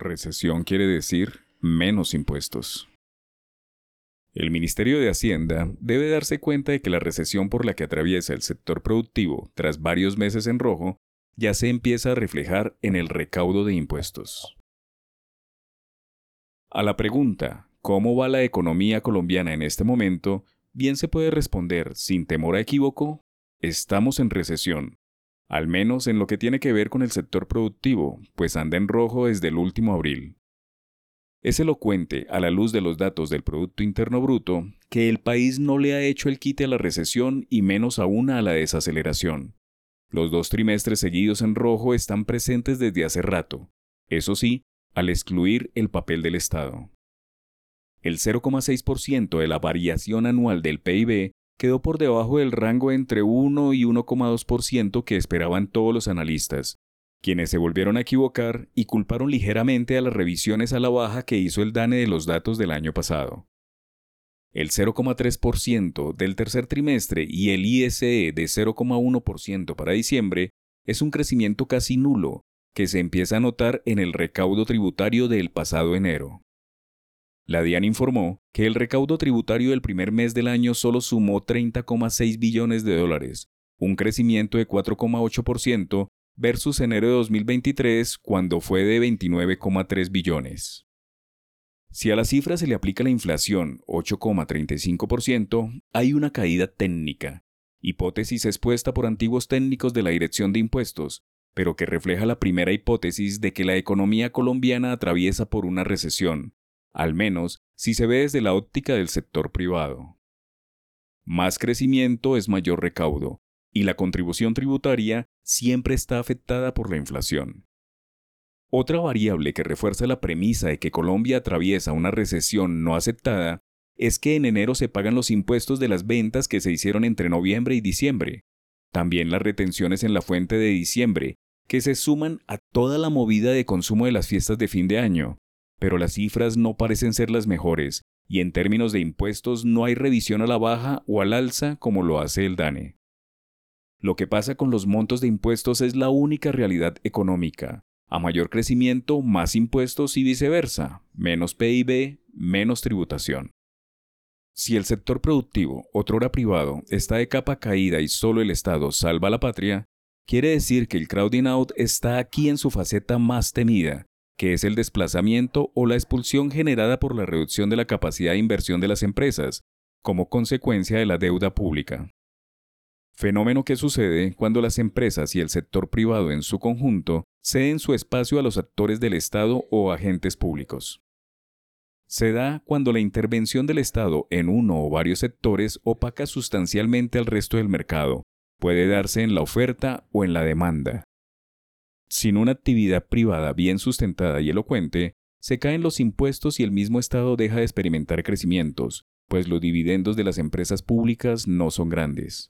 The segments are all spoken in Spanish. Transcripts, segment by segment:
Recesión quiere decir menos impuestos. El Ministerio de Hacienda debe darse cuenta de que la recesión por la que atraviesa el sector productivo tras varios meses en rojo ya se empieza a reflejar en el recaudo de impuestos. A la pregunta, ¿cómo va la economía colombiana en este momento? Bien se puede responder, sin temor a equívoco, estamos en recesión, al menos en lo que tiene que ver con el sector productivo, pues anda en rojo desde el último abril. Es elocuente, a la luz de los datos del Producto Interno Bruto, que el país no le ha hecho el quite a la recesión y menos aún a la desaceleración. Los dos trimestres seguidos en rojo están presentes desde hace rato, eso sí, al excluir el papel del Estado. El 0,6% de la variación anual del PIB quedó por debajo del rango entre 1 y 1,2% que esperaban todos los analistas, quienes se volvieron a equivocar y culparon ligeramente a las revisiones a la baja que hizo el DANE de los datos del año pasado. El 0,3% del tercer trimestre y el ISE de 0,1% para diciembre es un crecimiento casi nulo que se empieza a notar en el recaudo tributario del pasado enero. La DIAN informó que el recaudo tributario del primer mes del año solo sumó 30,6 billones de dólares, un crecimiento de 4,8% versus enero de 2023 cuando fue de 29,3 billones. Si a la cifra se le aplica la inflación 8,35%, hay una caída técnica, hipótesis expuesta por antiguos técnicos de la Dirección de Impuestos, pero que refleja la primera hipótesis de que la economía colombiana atraviesa por una recesión, al menos si se ve desde la óptica del sector privado. Más crecimiento es mayor recaudo, y la contribución tributaria siempre está afectada por la inflación. Otra variable que refuerza la premisa de que Colombia atraviesa una recesión no aceptada es que en enero se pagan los impuestos de las ventas que se hicieron entre noviembre y diciembre, también las retenciones en la fuente de diciembre, que se suman a toda la movida de consumo de las fiestas de fin de año, pero las cifras no parecen ser las mejores, y en términos de impuestos no hay revisión a la baja o al alza como lo hace el DANE. Lo que pasa con los montos de impuestos es la única realidad económica. A mayor crecimiento, más impuestos y viceversa, menos PIB, menos tributación. Si el sector productivo, otrora privado, está de capa caída y solo el Estado salva la patria, quiere decir que el crowding out está aquí en su faceta más temida, que es el desplazamiento o la expulsión generada por la reducción de la capacidad de inversión de las empresas, como consecuencia de la deuda pública fenómeno que sucede cuando las empresas y el sector privado en su conjunto ceden su espacio a los actores del Estado o agentes públicos. Se da cuando la intervención del Estado en uno o varios sectores opaca sustancialmente al resto del mercado, puede darse en la oferta o en la demanda. Sin una actividad privada bien sustentada y elocuente, se caen los impuestos y el mismo Estado deja de experimentar crecimientos, pues los dividendos de las empresas públicas no son grandes.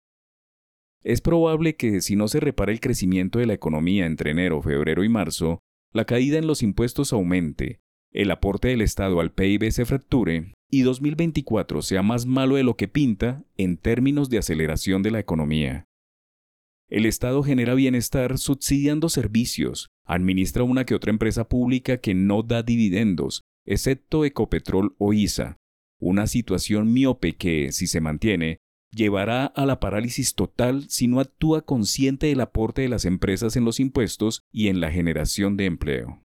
Es probable que si no se repara el crecimiento de la economía entre enero, febrero y marzo, la caída en los impuestos aumente, el aporte del Estado al PIB se fracture y 2024 sea más malo de lo que pinta en términos de aceleración de la economía. El Estado genera bienestar subsidiando servicios, administra una que otra empresa pública que no da dividendos, excepto Ecopetrol o ISA, una situación miope que, si se mantiene, llevará a la parálisis total si no actúa consciente del aporte de las empresas en los impuestos y en la generación de empleo.